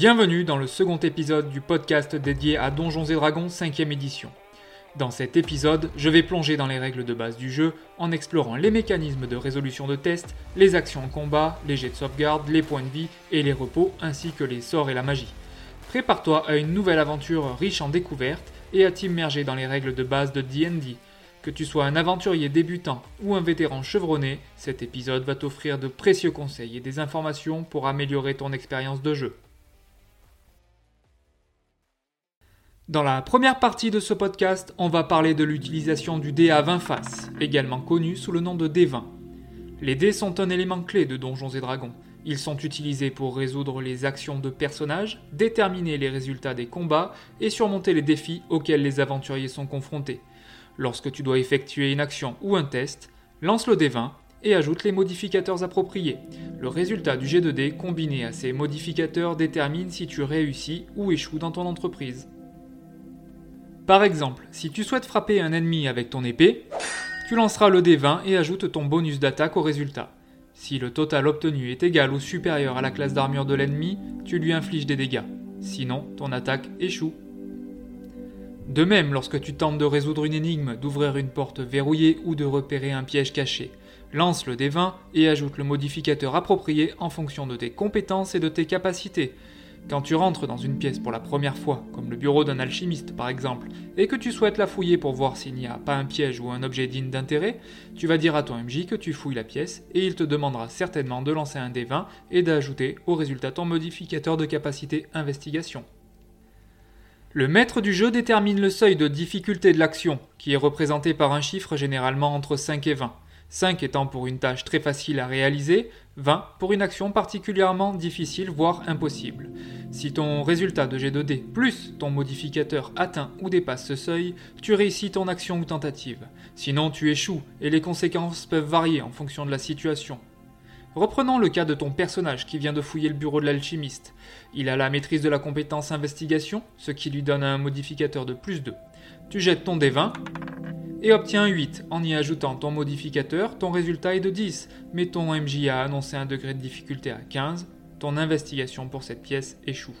Bienvenue dans le second épisode du podcast dédié à Donjons et Dragons 5ème édition. Dans cet épisode, je vais plonger dans les règles de base du jeu en explorant les mécanismes de résolution de tests, les actions en combat, les jets de sauvegarde, les points de vie et les repos, ainsi que les sorts et la magie. Prépare-toi à une nouvelle aventure riche en découvertes et à t'immerger dans les règles de base de D&D. Que tu sois un aventurier débutant ou un vétéran chevronné, cet épisode va t'offrir de précieux conseils et des informations pour améliorer ton expérience de jeu. Dans la première partie de ce podcast, on va parler de l'utilisation du dé à 20 faces, également connu sous le nom de D20. Les dés sont un élément clé de Donjons et Dragons. Ils sont utilisés pour résoudre les actions de personnages, déterminer les résultats des combats et surmonter les défis auxquels les aventuriers sont confrontés. Lorsque tu dois effectuer une action ou un test, lance le D20 et ajoute les modificateurs appropriés. Le résultat du jet de dés combiné à ces modificateurs détermine si tu réussis ou échoues dans ton entreprise. Par exemple, si tu souhaites frapper un ennemi avec ton épée, tu lanceras le D20 et ajoutes ton bonus d'attaque au résultat. Si le total obtenu est égal ou supérieur à la classe d'armure de l'ennemi, tu lui infliges des dégâts. Sinon, ton attaque échoue. De même, lorsque tu tentes de résoudre une énigme, d'ouvrir une porte verrouillée ou de repérer un piège caché, lance le D20 et ajoute le modificateur approprié en fonction de tes compétences et de tes capacités. Quand tu rentres dans une pièce pour la première fois, comme le bureau d'un alchimiste par exemple, et que tu souhaites la fouiller pour voir s'il n'y a pas un piège ou un objet digne d'intérêt, tu vas dire à ton MJ que tu fouilles la pièce et il te demandera certainement de lancer un D20 et d'ajouter au résultat ton modificateur de capacité investigation. Le maître du jeu détermine le seuil de difficulté de l'action, qui est représenté par un chiffre généralement entre 5 et 20. 5 étant pour une tâche très facile à réaliser, 20 pour une action particulièrement difficile voire impossible. Si ton résultat de G2D plus ton modificateur atteint ou dépasse ce seuil, tu réussis ton action ou tentative. Sinon tu échoues et les conséquences peuvent varier en fonction de la situation. Reprenons le cas de ton personnage qui vient de fouiller le bureau de l'alchimiste. Il a la maîtrise de la compétence investigation, ce qui lui donne un modificateur de plus 2. Tu jettes ton D20 et obtiens 8. En y ajoutant ton modificateur, ton résultat est de 10, mais ton MJ a annoncé un degré de difficulté à 15. Ton investigation pour cette pièce échoue.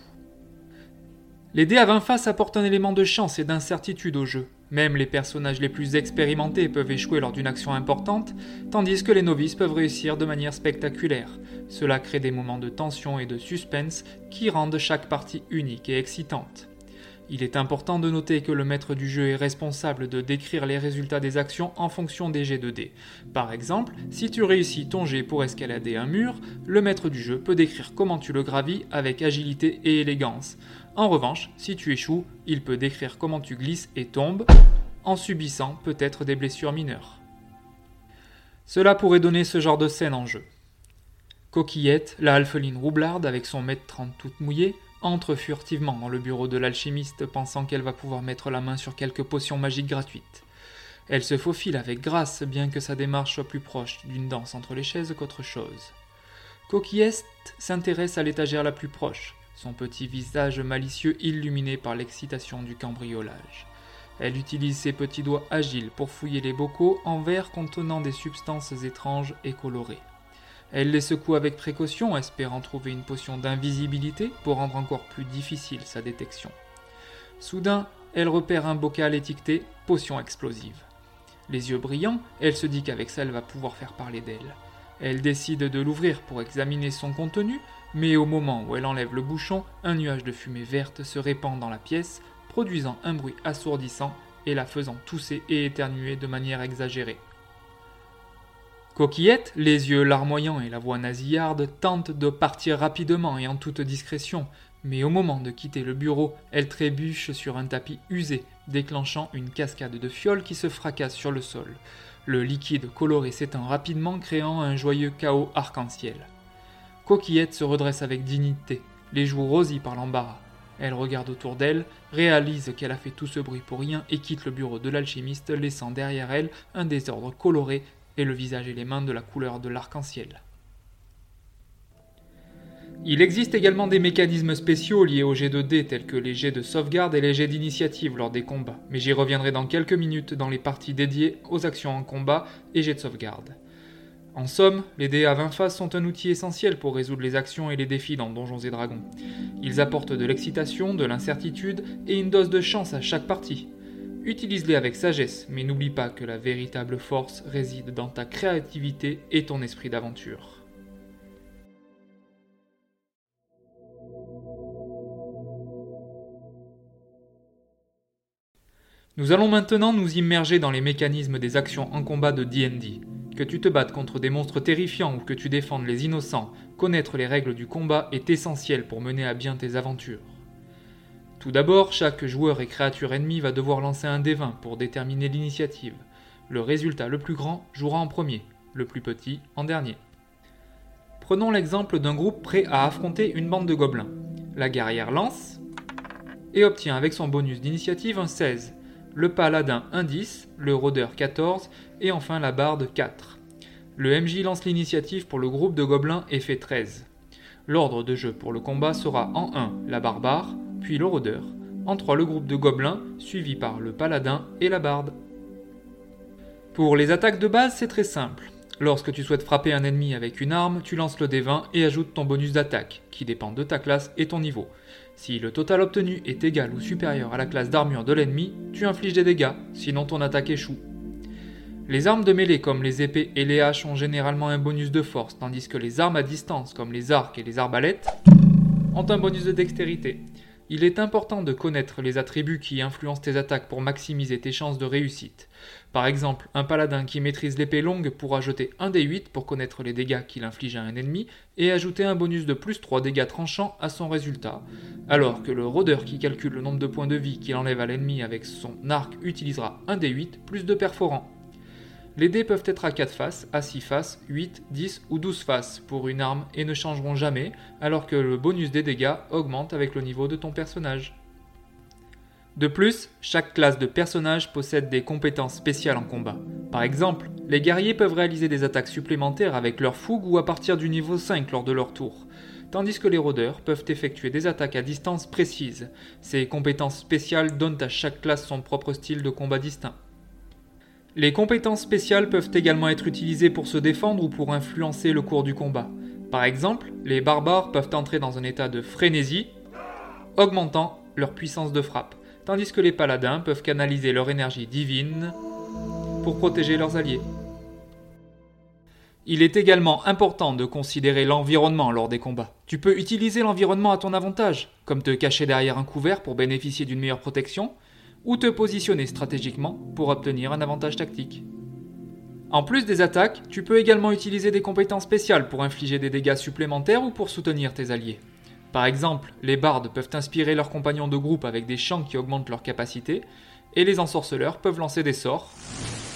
Les dés à 20 faces apportent un élément de chance et d'incertitude au jeu. Même les personnages les plus expérimentés peuvent échouer lors d'une action importante, tandis que les novices peuvent réussir de manière spectaculaire. Cela crée des moments de tension et de suspense qui rendent chaque partie unique et excitante. Il est important de noter que le maître du jeu est responsable de décrire les résultats des actions en fonction des jets de dés. Par exemple, si tu réussis ton jet pour escalader un mur, le maître du jeu peut décrire comment tu le gravis avec agilité et élégance. En revanche, si tu échoues, il peut décrire comment tu glisses et tombes, en subissant peut-être des blessures mineures. Cela pourrait donner ce genre de scène en jeu. Coquillette, la alpheline roublarde avec son mètre 30 toute mouillée, entre furtivement dans le bureau de l'alchimiste pensant qu'elle va pouvoir mettre la main sur quelques potions magiques gratuites. Elle se faufile avec grâce, bien que sa démarche soit plus proche d'une danse entre les chaises qu'autre chose. Coquillette s'intéresse à l'étagère la plus proche, son petit visage malicieux illuminé par l'excitation du cambriolage. Elle utilise ses petits doigts agiles pour fouiller les bocaux en verre contenant des substances étranges et colorées. Elle les secoue avec précaution, espérant trouver une potion d'invisibilité pour rendre encore plus difficile sa détection. Soudain, elle repère un bocal étiqueté potion explosive. Les yeux brillants, elle se dit qu'avec ça elle va pouvoir faire parler d'elle. Elle décide de l'ouvrir pour examiner son contenu, mais au moment où elle enlève le bouchon, un nuage de fumée verte se répand dans la pièce, produisant un bruit assourdissant et la faisant tousser et éternuer de manière exagérée. Coquillette, les yeux larmoyants et la voix nasillarde, tente de partir rapidement et en toute discrétion, mais au moment de quitter le bureau, elle trébuche sur un tapis usé, déclenchant une cascade de fioles qui se fracasse sur le sol. Le liquide coloré s'étend rapidement, créant un joyeux chaos arc-en-ciel. Coquillette se redresse avec dignité, les joues rosies par l'embarras. Elle regarde autour d'elle, réalise qu'elle a fait tout ce bruit pour rien et quitte le bureau de l'alchimiste, laissant derrière elle un désordre coloré et le visage et les mains de la couleur de l'arc-en-ciel. Il existe également des mécanismes spéciaux liés aux jets de dés tels que les jets de sauvegarde et les jets d'initiative lors des combats, mais j'y reviendrai dans quelques minutes dans les parties dédiées aux actions en combat et jets de sauvegarde. En somme, les dés à 20 faces sont un outil essentiel pour résoudre les actions et les défis dans Donjons et Dragons. Ils apportent de l'excitation, de l'incertitude et une dose de chance à chaque partie. Utilise-les avec sagesse, mais n'oublie pas que la véritable force réside dans ta créativité et ton esprit d'aventure. Nous allons maintenant nous immerger dans les mécanismes des actions en combat de D&D. Que tu te battes contre des monstres terrifiants ou que tu défendes les innocents, connaître les règles du combat est essentiel pour mener à bien tes aventures. Tout d'abord, chaque joueur et créature ennemie va devoir lancer un dé 20 pour déterminer l'initiative. Le résultat le plus grand jouera en premier, le plus petit en dernier. Prenons l'exemple d'un groupe prêt à affronter une bande de gobelins. La guerrière lance et obtient avec son bonus d'initiative un 16 le paladin 1-10, le rôdeur 14 et enfin la barde 4. Le MJ lance l'initiative pour le groupe de gobelins et fait 13. L'ordre de jeu pour le combat sera en 1 la barbare, puis le rôdeur, en 3 le groupe de gobelins, suivi par le paladin et la barde. Pour les attaques de base, c'est très simple. Lorsque tu souhaites frapper un ennemi avec une arme, tu lances le D20 et ajoutes ton bonus d'attaque, qui dépend de ta classe et ton niveau. Si le total obtenu est égal ou supérieur à la classe d'armure de l'ennemi, tu infliges des dégâts, sinon ton attaque échoue. Les armes de mêlée comme les épées et les haches ont généralement un bonus de force, tandis que les armes à distance comme les arcs et les arbalètes ont un bonus de dextérité. Il est important de connaître les attributs qui influencent tes attaques pour maximiser tes chances de réussite. Par exemple, un paladin qui maîtrise l'épée longue pourra jeter un des 8 pour connaître les dégâts qu'il inflige à un ennemi et ajouter un bonus de plus 3 dégâts tranchants à son résultat, alors que le rôdeur qui calcule le nombre de points de vie qu'il enlève à l'ennemi avec son arc utilisera un des 8 plus 2 perforants. Les dés peuvent être à 4 faces, à 6 faces, 8, 10 ou 12 faces pour une arme et ne changeront jamais, alors que le bonus des dégâts augmente avec le niveau de ton personnage. De plus, chaque classe de personnage possède des compétences spéciales en combat. Par exemple, les guerriers peuvent réaliser des attaques supplémentaires avec leur fougue ou à partir du niveau 5 lors de leur tour, tandis que les rôdeurs peuvent effectuer des attaques à distance précises. Ces compétences spéciales donnent à chaque classe son propre style de combat distinct. Les compétences spéciales peuvent également être utilisées pour se défendre ou pour influencer le cours du combat. Par exemple, les barbares peuvent entrer dans un état de frénésie, augmentant leur puissance de frappe, tandis que les paladins peuvent canaliser leur énergie divine pour protéger leurs alliés. Il est également important de considérer l'environnement lors des combats. Tu peux utiliser l'environnement à ton avantage, comme te cacher derrière un couvert pour bénéficier d'une meilleure protection, ou te positionner stratégiquement pour obtenir un avantage tactique. En plus des attaques, tu peux également utiliser des compétences spéciales pour infliger des dégâts supplémentaires ou pour soutenir tes alliés. Par exemple, les bardes peuvent inspirer leurs compagnons de groupe avec des chants qui augmentent leurs capacités, et les ensorceleurs peuvent lancer des sorts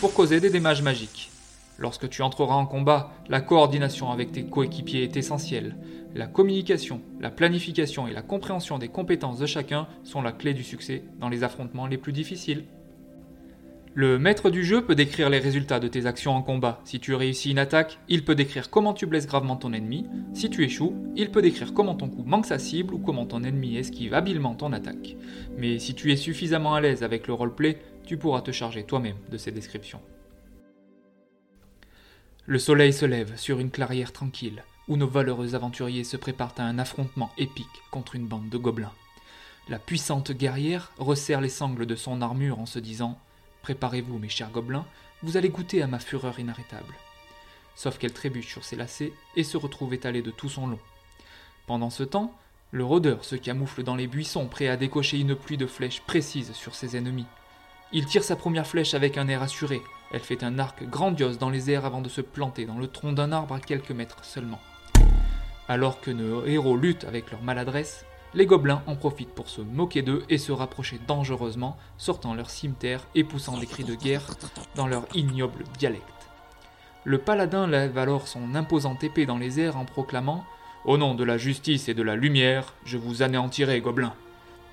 pour causer des dommages magiques. Lorsque tu entreras en combat, la coordination avec tes coéquipiers est essentielle. La communication, la planification et la compréhension des compétences de chacun sont la clé du succès dans les affrontements les plus difficiles. Le maître du jeu peut décrire les résultats de tes actions en combat. Si tu réussis une attaque, il peut décrire comment tu blesses gravement ton ennemi. Si tu échoues, il peut décrire comment ton coup manque sa cible ou comment ton ennemi esquive habilement ton attaque. Mais si tu es suffisamment à l'aise avec le roleplay, tu pourras te charger toi-même de ces descriptions. Le soleil se lève sur une clairière tranquille où nos valeureux aventuriers se préparent à un affrontement épique contre une bande de gobelins. La puissante guerrière resserre les sangles de son armure en se disant Préparez-vous, mes chers gobelins, vous allez goûter à ma fureur inarrêtable. Sauf qu'elle trébuche sur ses lacets et se retrouve étalée de tout son long. Pendant ce temps, le rôdeur se camoufle dans les buissons, prêt à décocher une pluie de flèches précises sur ses ennemis. Il tire sa première flèche avec un air assuré. Elle fait un arc grandiose dans les airs avant de se planter dans le tronc d'un arbre à quelques mètres seulement. Alors que nos héros luttent avec leur maladresse, les gobelins en profitent pour se moquer d'eux et se rapprocher dangereusement, sortant leur cimeterre et poussant des cris de guerre dans leur ignoble dialecte. Le paladin lève alors son imposante épée dans les airs en proclamant Au nom de la justice et de la lumière, je vous anéantirai, gobelins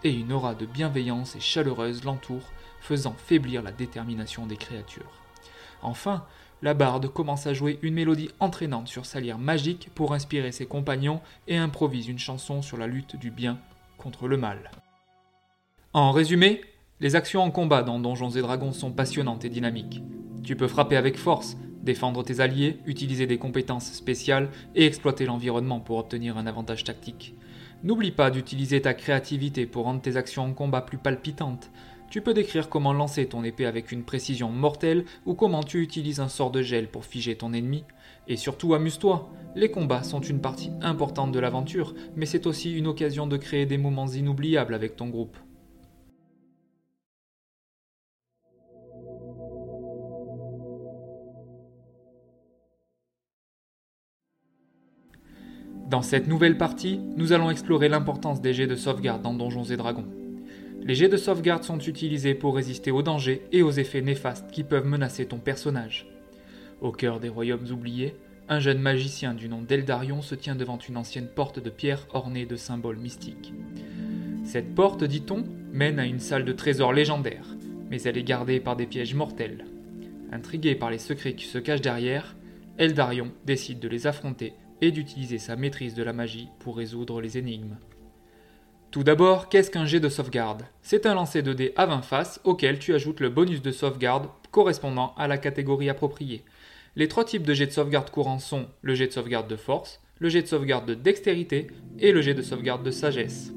et une aura de bienveillance et chaleureuse l'entoure, faisant faiblir la détermination des créatures. Enfin, la barde commence à jouer une mélodie entraînante sur sa lyre magique pour inspirer ses compagnons et improvise une chanson sur la lutte du bien contre le mal. En résumé, les actions en combat dans Donjons et Dragons sont passionnantes et dynamiques. Tu peux frapper avec force, défendre tes alliés, utiliser des compétences spéciales et exploiter l'environnement pour obtenir un avantage tactique. N'oublie pas d'utiliser ta créativité pour rendre tes actions en combat plus palpitantes. Tu peux décrire comment lancer ton épée avec une précision mortelle ou comment tu utilises un sort de gel pour figer ton ennemi. Et surtout amuse-toi. Les combats sont une partie importante de l'aventure, mais c'est aussi une occasion de créer des moments inoubliables avec ton groupe. Dans cette nouvelle partie, nous allons explorer l'importance des jets de sauvegarde dans Donjons et Dragons. Les jets de sauvegarde sont utilisés pour résister aux dangers et aux effets néfastes qui peuvent menacer ton personnage. Au cœur des royaumes oubliés, un jeune magicien du nom d'Eldarion se tient devant une ancienne porte de pierre ornée de symboles mystiques. Cette porte, dit-on, mène à une salle de trésors légendaire, mais elle est gardée par des pièges mortels. Intrigué par les secrets qui se cachent derrière, Eldarion décide de les affronter et d'utiliser sa maîtrise de la magie pour résoudre les énigmes. Tout d'abord, qu'est-ce qu'un jet de sauvegarde? C'est un lancer de dés à 20 faces auquel tu ajoutes le bonus de sauvegarde correspondant à la catégorie appropriée. Les trois types de jets de sauvegarde courants sont le jet de sauvegarde de force, le jet de sauvegarde de dextérité et le jet de sauvegarde de sagesse.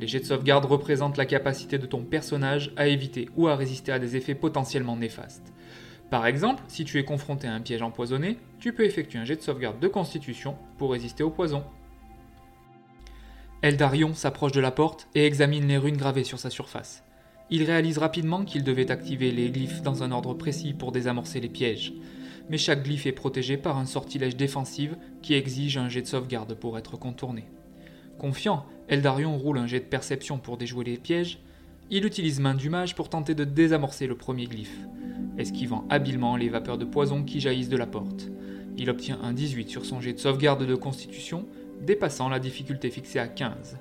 Les jets de sauvegarde représentent la capacité de ton personnage à éviter ou à résister à des effets potentiellement néfastes. Par exemple, si tu es confronté à un piège empoisonné, tu peux effectuer un jet de sauvegarde de constitution pour résister au poison. Eldarion s'approche de la porte et examine les runes gravées sur sa surface. Il réalise rapidement qu'il devait activer les glyphes dans un ordre précis pour désamorcer les pièges, mais chaque glyphe est protégé par un sortilège défensif qui exige un jet de sauvegarde pour être contourné. Confiant, Eldarion roule un jet de perception pour déjouer les pièges. Il utilise main du mage pour tenter de désamorcer le premier glyphe esquivant habilement les vapeurs de poison qui jaillissent de la porte. Il obtient un 18 sur son jet de sauvegarde de constitution, dépassant la difficulté fixée à 15.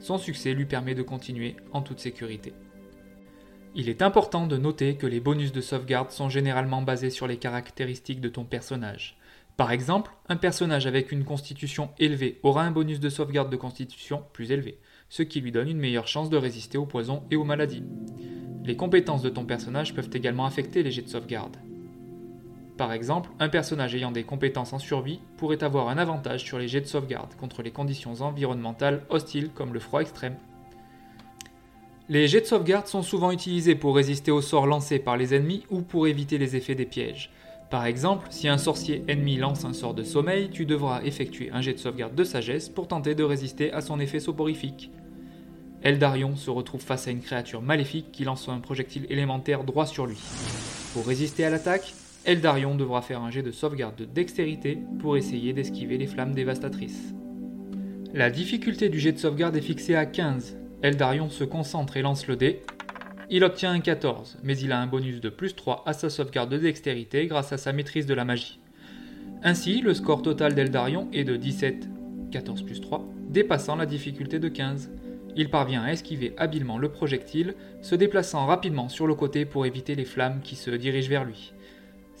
Son succès lui permet de continuer en toute sécurité. Il est important de noter que les bonus de sauvegarde sont généralement basés sur les caractéristiques de ton personnage. Par exemple, un personnage avec une constitution élevée aura un bonus de sauvegarde de constitution plus élevé, ce qui lui donne une meilleure chance de résister aux poisons et aux maladies. Les compétences de ton personnage peuvent également affecter les jets de sauvegarde. Par exemple, un personnage ayant des compétences en survie pourrait avoir un avantage sur les jets de sauvegarde contre les conditions environnementales hostiles comme le froid extrême. Les jets de sauvegarde sont souvent utilisés pour résister aux sorts lancés par les ennemis ou pour éviter les effets des pièges. Par exemple, si un sorcier ennemi lance un sort de sommeil, tu devras effectuer un jet de sauvegarde de sagesse pour tenter de résister à son effet soporifique. Eldarion se retrouve face à une créature maléfique qui lance un projectile élémentaire droit sur lui. Pour résister à l'attaque, Eldarion devra faire un jet de sauvegarde de dextérité pour essayer d'esquiver les flammes dévastatrices. La difficulté du jet de sauvegarde est fixée à 15. Eldarion se concentre et lance le dé. Il obtient un 14, mais il a un bonus de plus 3 à sa sauvegarde de dextérité grâce à sa maîtrise de la magie. Ainsi, le score total d'Eldarion est de 17, 14 plus 3, dépassant la difficulté de 15. Il parvient à esquiver habilement le projectile, se déplaçant rapidement sur le côté pour éviter les flammes qui se dirigent vers lui.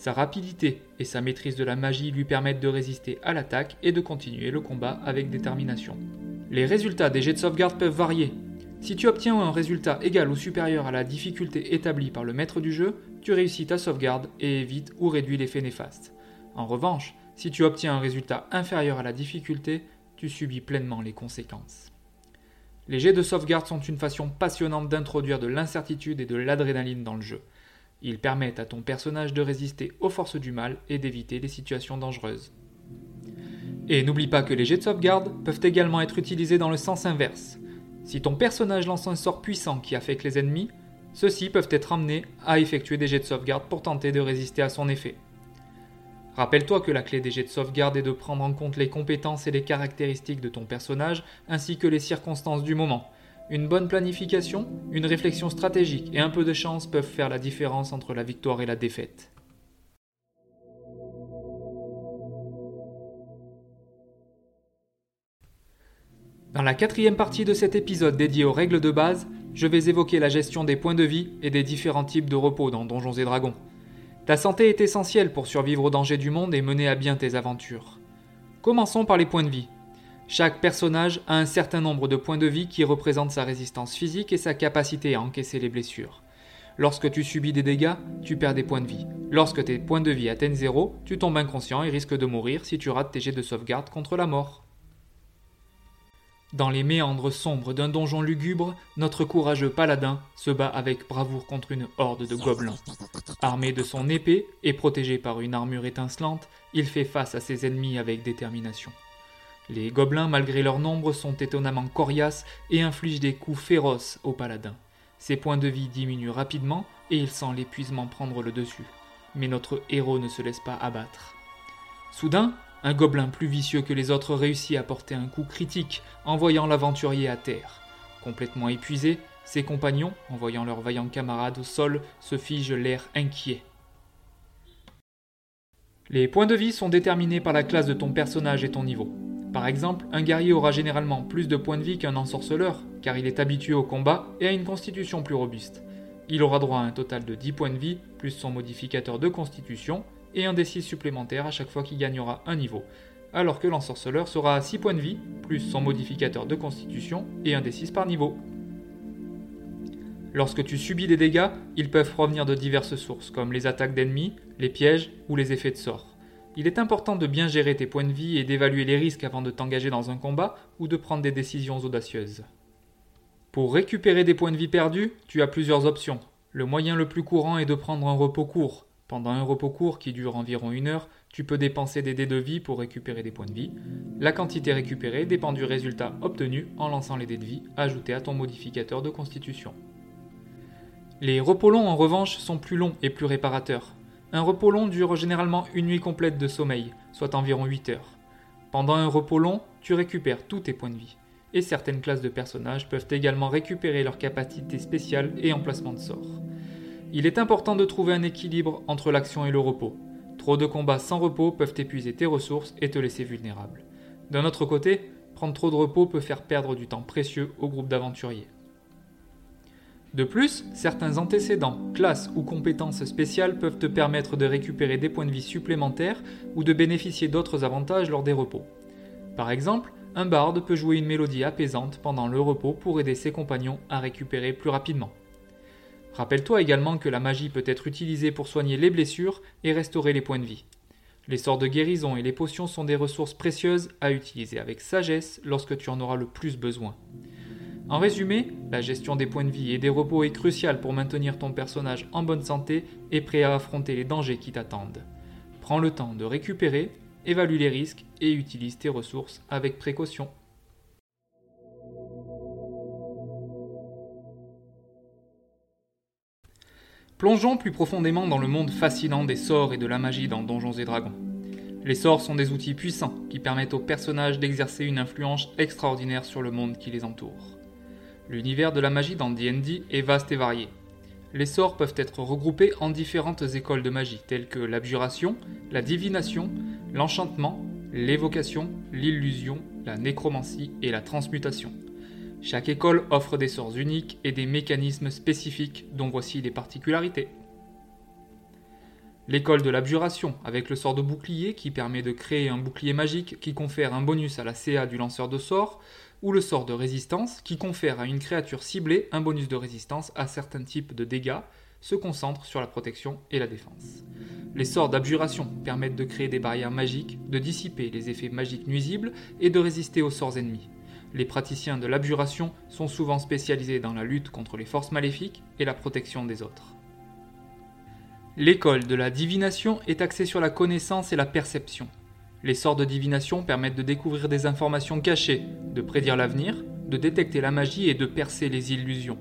Sa rapidité et sa maîtrise de la magie lui permettent de résister à l'attaque et de continuer le combat avec détermination. Les résultats des jets de sauvegarde peuvent varier. Si tu obtiens un résultat égal ou supérieur à la difficulté établie par le maître du jeu, tu réussis ta sauvegarde et évites ou réduis l'effet néfaste. En revanche, si tu obtiens un résultat inférieur à la difficulté, tu subis pleinement les conséquences. Les jets de sauvegarde sont une façon passionnante d'introduire de l'incertitude et de l'adrénaline dans le jeu. Ils permettent à ton personnage de résister aux forces du mal et d'éviter les situations dangereuses. Et n'oublie pas que les jets de sauvegarde peuvent également être utilisés dans le sens inverse. Si ton personnage lance un sort puissant qui affecte les ennemis, ceux-ci peuvent être amenés à effectuer des jets de sauvegarde pour tenter de résister à son effet. Rappelle-toi que la clé des jets de sauvegarde est de prendre en compte les compétences et les caractéristiques de ton personnage ainsi que les circonstances du moment. Une bonne planification, une réflexion stratégique et un peu de chance peuvent faire la différence entre la victoire et la défaite. Dans la quatrième partie de cet épisode dédié aux règles de base, je vais évoquer la gestion des points de vie et des différents types de repos dans Donjons et Dragons. Ta santé est essentielle pour survivre aux dangers du monde et mener à bien tes aventures. Commençons par les points de vie. Chaque personnage a un certain nombre de points de vie qui représentent sa résistance physique et sa capacité à encaisser les blessures. Lorsque tu subis des dégâts, tu perds des points de vie. Lorsque tes points de vie atteignent zéro, tu tombes inconscient et risques de mourir si tu rates tes jets de sauvegarde contre la mort. Dans les méandres sombres d'un donjon lugubre, notre courageux paladin se bat avec bravoure contre une horde de gobelins. Armé de son épée et protégé par une armure étincelante, il fait face à ses ennemis avec détermination. Les gobelins, malgré leur nombre, sont étonnamment coriaces et infligent des coups féroces au paladin. Ses points de vie diminuent rapidement et il sent l'épuisement prendre le dessus. Mais notre héros ne se laisse pas abattre. Soudain, un gobelin plus vicieux que les autres réussit à porter un coup critique, envoyant l'aventurier à terre. Complètement épuisé, ses compagnons, en voyant leurs vaillants camarades au sol, se figent l'air inquiet. Les points de vie sont déterminés par la classe de ton personnage et ton niveau. Par exemple, un guerrier aura généralement plus de points de vie qu'un ensorceleur, car il est habitué au combat et a une constitution plus robuste. Il aura droit à un total de 10 points de vie, plus son modificateur de constitution, et un D6 supplémentaire à chaque fois qu'il gagnera un niveau, alors que l'ensorceleur sera à 6 points de vie, plus son modificateur de constitution et un D6 par niveau. Lorsque tu subis des dégâts, ils peuvent provenir de diverses sources, comme les attaques d'ennemis, les pièges ou les effets de sort. Il est important de bien gérer tes points de vie et d'évaluer les risques avant de t'engager dans un combat ou de prendre des décisions audacieuses. Pour récupérer des points de vie perdus, tu as plusieurs options. Le moyen le plus courant est de prendre un repos court, pendant un repos court qui dure environ une heure, tu peux dépenser des dés de vie pour récupérer des points de vie. La quantité récupérée dépend du résultat obtenu en lançant les dés de vie ajoutés à ton modificateur de constitution. Les repos longs en revanche sont plus longs et plus réparateurs. Un repos long dure généralement une nuit complète de sommeil, soit environ 8 heures. Pendant un repos long, tu récupères tous tes points de vie. Et certaines classes de personnages peuvent également récupérer leurs capacités spéciales et emplacements de sort. Il est important de trouver un équilibre entre l'action et le repos. Trop de combats sans repos peuvent épuiser tes ressources et te laisser vulnérable. D'un autre côté, prendre trop de repos peut faire perdre du temps précieux au groupe d'aventuriers. De plus, certains antécédents, classes ou compétences spéciales peuvent te permettre de récupérer des points de vie supplémentaires ou de bénéficier d'autres avantages lors des repos. Par exemple, un barde peut jouer une mélodie apaisante pendant le repos pour aider ses compagnons à récupérer plus rapidement. Rappelle-toi également que la magie peut être utilisée pour soigner les blessures et restaurer les points de vie. Les sorts de guérison et les potions sont des ressources précieuses à utiliser avec sagesse lorsque tu en auras le plus besoin. En résumé, la gestion des points de vie et des repos est cruciale pour maintenir ton personnage en bonne santé et prêt à affronter les dangers qui t'attendent. Prends le temps de récupérer, évalue les risques et utilise tes ressources avec précaution. Plongeons plus profondément dans le monde fascinant des sorts et de la magie dans Donjons et Dragons. Les sorts sont des outils puissants qui permettent aux personnages d'exercer une influence extraordinaire sur le monde qui les entoure. L'univers de la magie dans D&D est vaste et varié. Les sorts peuvent être regroupés en différentes écoles de magie telles que l'abjuration, la divination, l'enchantement, l'évocation, l'illusion, la nécromancie et la transmutation. Chaque école offre des sorts uniques et des mécanismes spécifiques dont voici les particularités. L'école de l'abjuration, avec le sort de bouclier qui permet de créer un bouclier magique qui confère un bonus à la CA du lanceur de sort, ou le sort de résistance qui confère à une créature ciblée un bonus de résistance à certains types de dégâts, se concentre sur la protection et la défense. Les sorts d'abjuration permettent de créer des barrières magiques, de dissiper les effets magiques nuisibles et de résister aux sorts ennemis. Les praticiens de l'abjuration sont souvent spécialisés dans la lutte contre les forces maléfiques et la protection des autres. L'école de la divination est axée sur la connaissance et la perception. Les sorts de divination permettent de découvrir des informations cachées, de prédire l'avenir, de détecter la magie et de percer les illusions.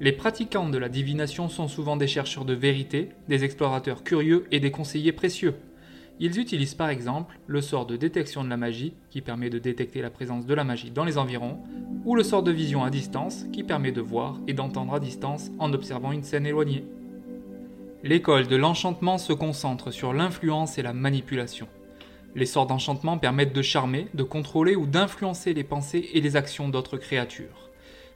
Les pratiquants de la divination sont souvent des chercheurs de vérité, des explorateurs curieux et des conseillers précieux. Ils utilisent par exemple le sort de détection de la magie, qui permet de détecter la présence de la magie dans les environs, ou le sort de vision à distance, qui permet de voir et d'entendre à distance en observant une scène éloignée. L'école de l'enchantement se concentre sur l'influence et la manipulation. Les sorts d'enchantement permettent de charmer, de contrôler ou d'influencer les pensées et les actions d'autres créatures.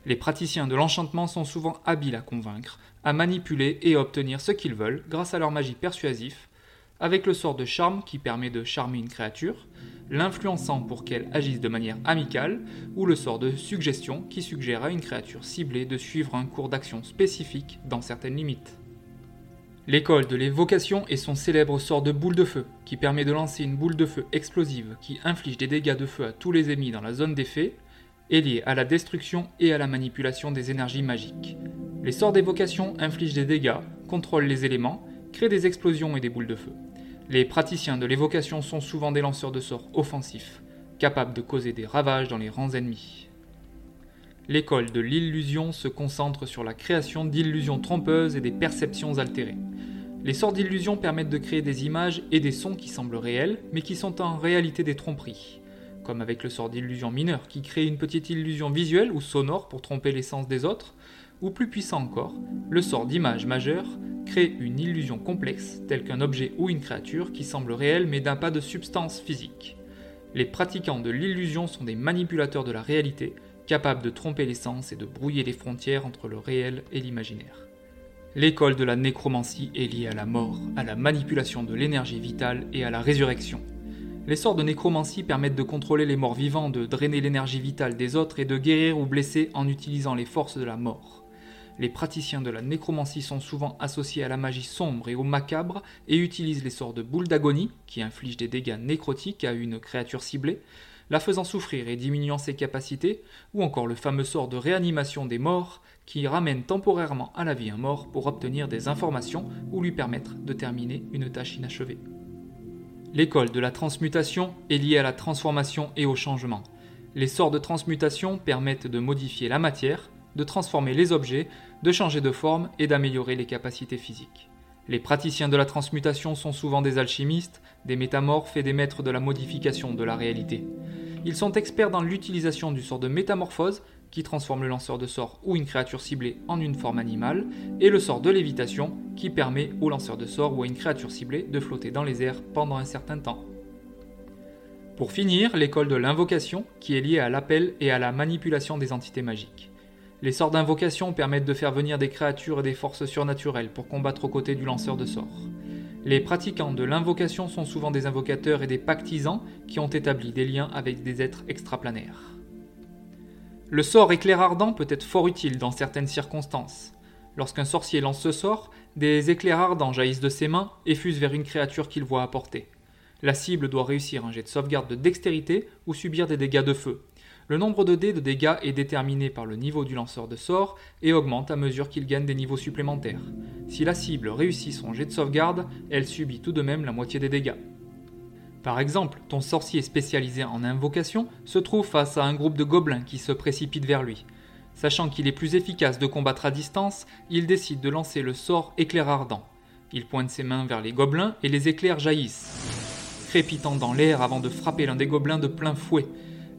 Les praticiens de l'enchantement sont souvent habiles à convaincre, à manipuler et à obtenir ce qu'ils veulent grâce à leur magie persuasive avec le sort de charme qui permet de charmer une créature, l'influençant pour qu'elle agisse de manière amicale, ou le sort de suggestion qui suggère à une créature ciblée de suivre un cours d'action spécifique dans certaines limites. L'école de l'évocation est son célèbre sort de boule de feu, qui permet de lancer une boule de feu explosive qui inflige des dégâts de feu à tous les ennemis dans la zone d'effet, est lié à la destruction et à la manipulation des énergies magiques. Les sorts d'évocation infligent des dégâts, contrôlent les éléments, créent des explosions et des boules de feu. Les praticiens de l'évocation sont souvent des lanceurs de sorts offensifs, capables de causer des ravages dans les rangs ennemis. L'école de l'illusion se concentre sur la création d'illusions trompeuses et des perceptions altérées. Les sorts d'illusion permettent de créer des images et des sons qui semblent réels, mais qui sont en réalité des tromperies comme avec le sort d'illusion mineure, qui crée une petite illusion visuelle ou sonore pour tromper les sens des autres, ou plus puissant encore, le sort d'image majeure crée une illusion complexe, telle qu'un objet ou une créature qui semble réel mais n'a pas de substance physique. Les pratiquants de l'illusion sont des manipulateurs de la réalité, capables de tromper les sens et de brouiller les frontières entre le réel et l'imaginaire. L'école de la nécromancie est liée à la mort, à la manipulation de l'énergie vitale et à la résurrection. Les sorts de nécromancie permettent de contrôler les morts vivants, de drainer l'énergie vitale des autres et de guérir ou blesser en utilisant les forces de la mort. Les praticiens de la nécromancie sont souvent associés à la magie sombre et au macabre et utilisent les sorts de boule d'agonie, qui infligent des dégâts nécrotiques à une créature ciblée, la faisant souffrir et diminuant ses capacités, ou encore le fameux sort de réanimation des morts, qui ramène temporairement à la vie un mort pour obtenir des informations ou lui permettre de terminer une tâche inachevée. L'école de la transmutation est liée à la transformation et au changement. Les sorts de transmutation permettent de modifier la matière, de transformer les objets, de changer de forme et d'améliorer les capacités physiques. Les praticiens de la transmutation sont souvent des alchimistes, des métamorphes et des maîtres de la modification de la réalité. Ils sont experts dans l'utilisation du sort de métamorphose qui transforme le lanceur de sort ou une créature ciblée en une forme animale, et le sort de lévitation, qui permet au lanceur de sort ou à une créature ciblée de flotter dans les airs pendant un certain temps. Pour finir, l'école de l'invocation, qui est liée à l'appel et à la manipulation des entités magiques. Les sorts d'invocation permettent de faire venir des créatures et des forces surnaturelles pour combattre aux côtés du lanceur de sort. Les pratiquants de l'invocation sont souvent des invocateurs et des pactisans qui ont établi des liens avec des êtres extraplanaires. Le sort éclair ardent peut être fort utile dans certaines circonstances. Lorsqu'un sorcier lance ce sort, des éclairs ardents jaillissent de ses mains et fusent vers une créature qu'il voit à portée. La cible doit réussir un jet de sauvegarde de dextérité ou subir des dégâts de feu. Le nombre de dés de dégâts est déterminé par le niveau du lanceur de sort et augmente à mesure qu'il gagne des niveaux supplémentaires. Si la cible réussit son jet de sauvegarde, elle subit tout de même la moitié des dégâts. Par exemple, ton sorcier spécialisé en invocation se trouve face à un groupe de gobelins qui se précipitent vers lui. Sachant qu'il est plus efficace de combattre à distance, il décide de lancer le sort éclair ardent. Il pointe ses mains vers les gobelins et les éclairs jaillissent, crépitant dans l'air avant de frapper l'un des gobelins de plein fouet.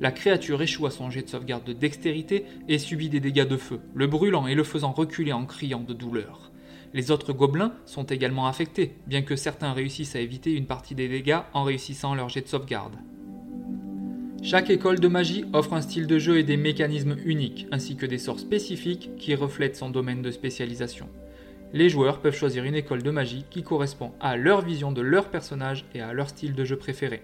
La créature échoue à son jet de sauvegarde de dextérité et subit des dégâts de feu, le brûlant et le faisant reculer en criant de douleur. Les autres gobelins sont également affectés, bien que certains réussissent à éviter une partie des dégâts en réussissant leur jet de sauvegarde. Chaque école de magie offre un style de jeu et des mécanismes uniques, ainsi que des sorts spécifiques qui reflètent son domaine de spécialisation. Les joueurs peuvent choisir une école de magie qui correspond à leur vision de leur personnage et à leur style de jeu préféré.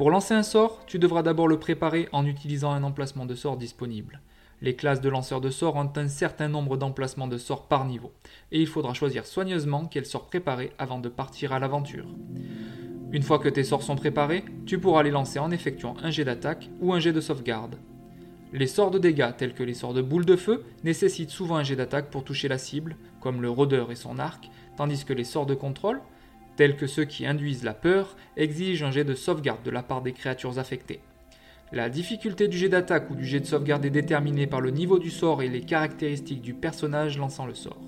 Pour lancer un sort, tu devras d'abord le préparer en utilisant un emplacement de sort disponible. Les classes de lanceurs de sorts ont un certain nombre d'emplacements de sorts par niveau, et il faudra choisir soigneusement quel sort préparer avant de partir à l'aventure. Une fois que tes sorts sont préparés, tu pourras les lancer en effectuant un jet d'attaque ou un jet de sauvegarde. Les sorts de dégâts, tels que les sorts de boule de feu, nécessitent souvent un jet d'attaque pour toucher la cible, comme le rôdeur et son arc, tandis que les sorts de contrôle, tels que ceux qui induisent la peur, exigent un jet de sauvegarde de la part des créatures affectées. La difficulté du jet d'attaque ou du jet de sauvegarde est déterminée par le niveau du sort et les caractéristiques du personnage lançant le sort.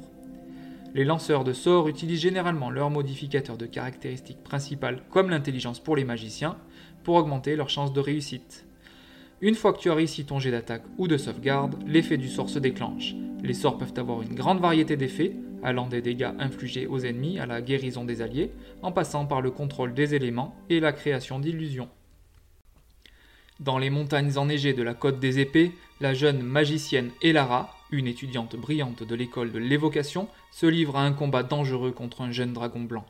Les lanceurs de sorts utilisent généralement leur modificateur de caractéristiques principales comme l'intelligence pour les magiciens pour augmenter leurs chances de réussite. Une fois que tu as réussi ton jet d'attaque ou de sauvegarde, l'effet du sort se déclenche. Les sorts peuvent avoir une grande variété d'effets, allant des dégâts infligés aux ennemis à la guérison des alliés, en passant par le contrôle des éléments et la création d'illusions. Dans les montagnes enneigées de la côte des épées, la jeune magicienne Elara, une étudiante brillante de l'école de l'évocation, se livre à un combat dangereux contre un jeune dragon blanc.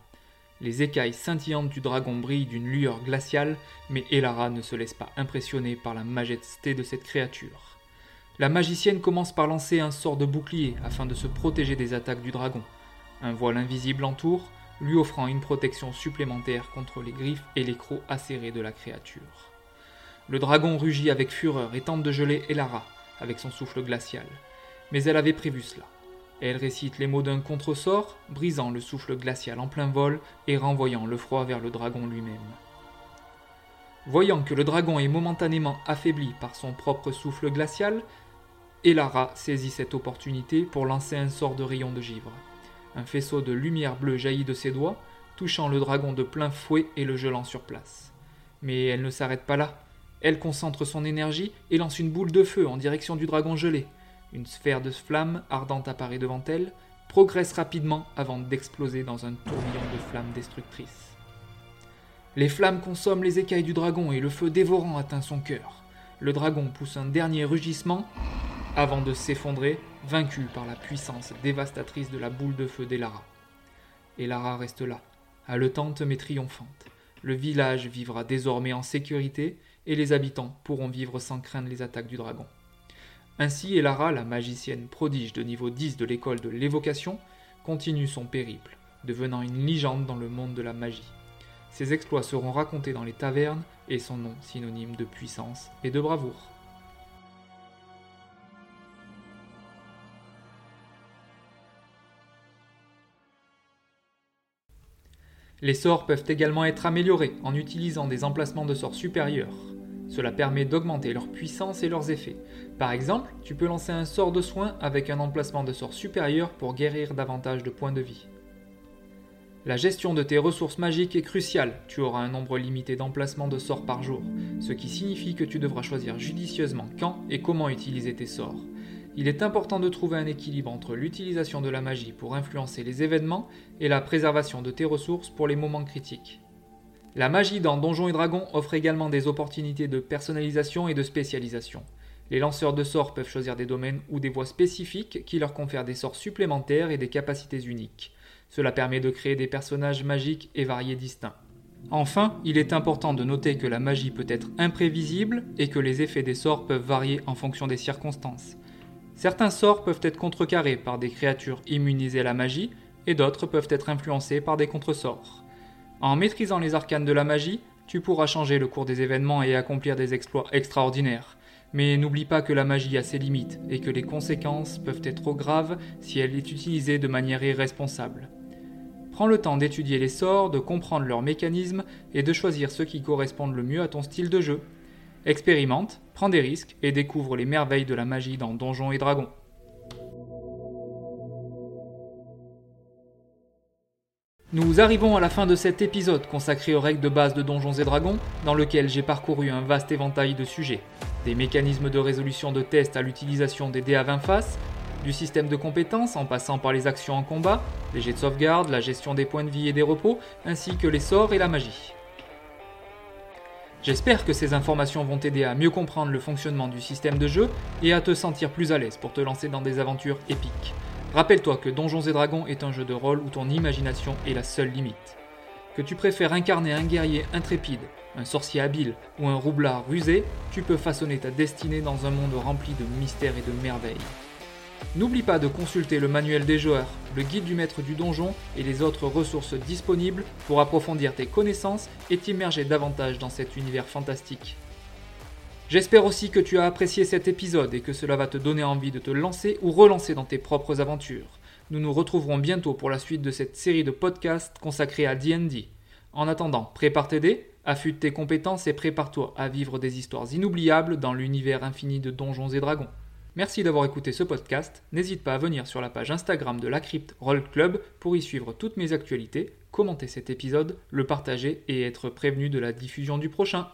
Les écailles scintillantes du dragon brillent d'une lueur glaciale, mais Elara ne se laisse pas impressionner par la majesté de cette créature. La magicienne commence par lancer un sort de bouclier afin de se protéger des attaques du dragon. Un voile invisible l'entoure, lui offrant une protection supplémentaire contre les griffes et les crocs acérés de la créature. Le dragon rugit avec fureur et tente de geler Elara avec son souffle glacial. Mais elle avait prévu cela. Elle récite les mots d'un contresort, brisant le souffle glacial en plein vol et renvoyant le froid vers le dragon lui-même. Voyant que le dragon est momentanément affaibli par son propre souffle glacial, Elara saisit cette opportunité pour lancer un sort de rayon de givre. Un faisceau de lumière bleue jaillit de ses doigts, touchant le dragon de plein fouet et le gelant sur place. Mais elle ne s'arrête pas là. Elle concentre son énergie et lance une boule de feu en direction du dragon gelé. Une sphère de flamme ardente apparaît devant elle, progresse rapidement avant d'exploser dans un tourbillon de flammes destructrices. Les flammes consomment les écailles du dragon et le feu dévorant atteint son cœur. Le dragon pousse un dernier rugissement avant de s'effondrer, vaincu par la puissance dévastatrice de la boule de feu d'Elara. Elara reste là, haletante mais triomphante. Le village vivra désormais en sécurité et les habitants pourront vivre sans craindre les attaques du dragon. Ainsi, Elara, la magicienne prodige de niveau 10 de l'école de l'évocation, continue son périple, devenant une légende dans le monde de la magie. Ses exploits seront racontés dans les tavernes et son nom synonyme de puissance et de bravoure. Les sorts peuvent également être améliorés en utilisant des emplacements de sorts supérieurs. Cela permet d'augmenter leur puissance et leurs effets. Par exemple, tu peux lancer un sort de soin avec un emplacement de sort supérieur pour guérir davantage de points de vie. La gestion de tes ressources magiques est cruciale, tu auras un nombre limité d'emplacements de sorts par jour, ce qui signifie que tu devras choisir judicieusement quand et comment utiliser tes sorts. Il est important de trouver un équilibre entre l'utilisation de la magie pour influencer les événements et la préservation de tes ressources pour les moments critiques. La magie dans Donjons et Dragons offre également des opportunités de personnalisation et de spécialisation. Les lanceurs de sorts peuvent choisir des domaines ou des voies spécifiques qui leur confèrent des sorts supplémentaires et des capacités uniques. Cela permet de créer des personnages magiques et variés distincts. Enfin, il est important de noter que la magie peut être imprévisible et que les effets des sorts peuvent varier en fonction des circonstances. Certains sorts peuvent être contrecarrés par des créatures immunisées à la magie et d'autres peuvent être influencés par des contresorts. En maîtrisant les arcanes de la magie, tu pourras changer le cours des événements et accomplir des exploits extraordinaires. Mais n'oublie pas que la magie a ses limites et que les conséquences peuvent être trop graves si elle est utilisée de manière irresponsable. Prends le temps d'étudier les sorts, de comprendre leurs mécanismes et de choisir ceux qui correspondent le mieux à ton style de jeu. Expérimente, prends des risques et découvre les merveilles de la magie dans Donjons et Dragons. Nous arrivons à la fin de cet épisode consacré aux règles de base de Donjons et Dragons, dans lequel j'ai parcouru un vaste éventail de sujets. Des mécanismes de résolution de tests à l'utilisation des dés à 20 faces, du système de compétences en passant par les actions en combat, les jets de sauvegarde, la gestion des points de vie et des repos, ainsi que les sorts et la magie. J'espère que ces informations vont t'aider à mieux comprendre le fonctionnement du système de jeu et à te sentir plus à l'aise pour te lancer dans des aventures épiques. Rappelle-toi que Donjons et Dragons est un jeu de rôle où ton imagination est la seule limite. Que tu préfères incarner un guerrier intrépide, un sorcier habile ou un roublard rusé, tu peux façonner ta destinée dans un monde rempli de mystères et de merveilles. N'oublie pas de consulter le manuel des joueurs, le guide du maître du donjon et les autres ressources disponibles pour approfondir tes connaissances et t'immerger davantage dans cet univers fantastique. J'espère aussi que tu as apprécié cet épisode et que cela va te donner envie de te lancer ou relancer dans tes propres aventures. Nous nous retrouverons bientôt pour la suite de cette série de podcasts consacrée à D&D. En attendant, prépare tes dés, affûte tes compétences et prépare-toi à vivre des histoires inoubliables dans l'univers infini de Donjons et Dragons. Merci d'avoir écouté ce podcast. N'hésite pas à venir sur la page Instagram de la Crypte Roll Club pour y suivre toutes mes actualités, commenter cet épisode, le partager et être prévenu de la diffusion du prochain.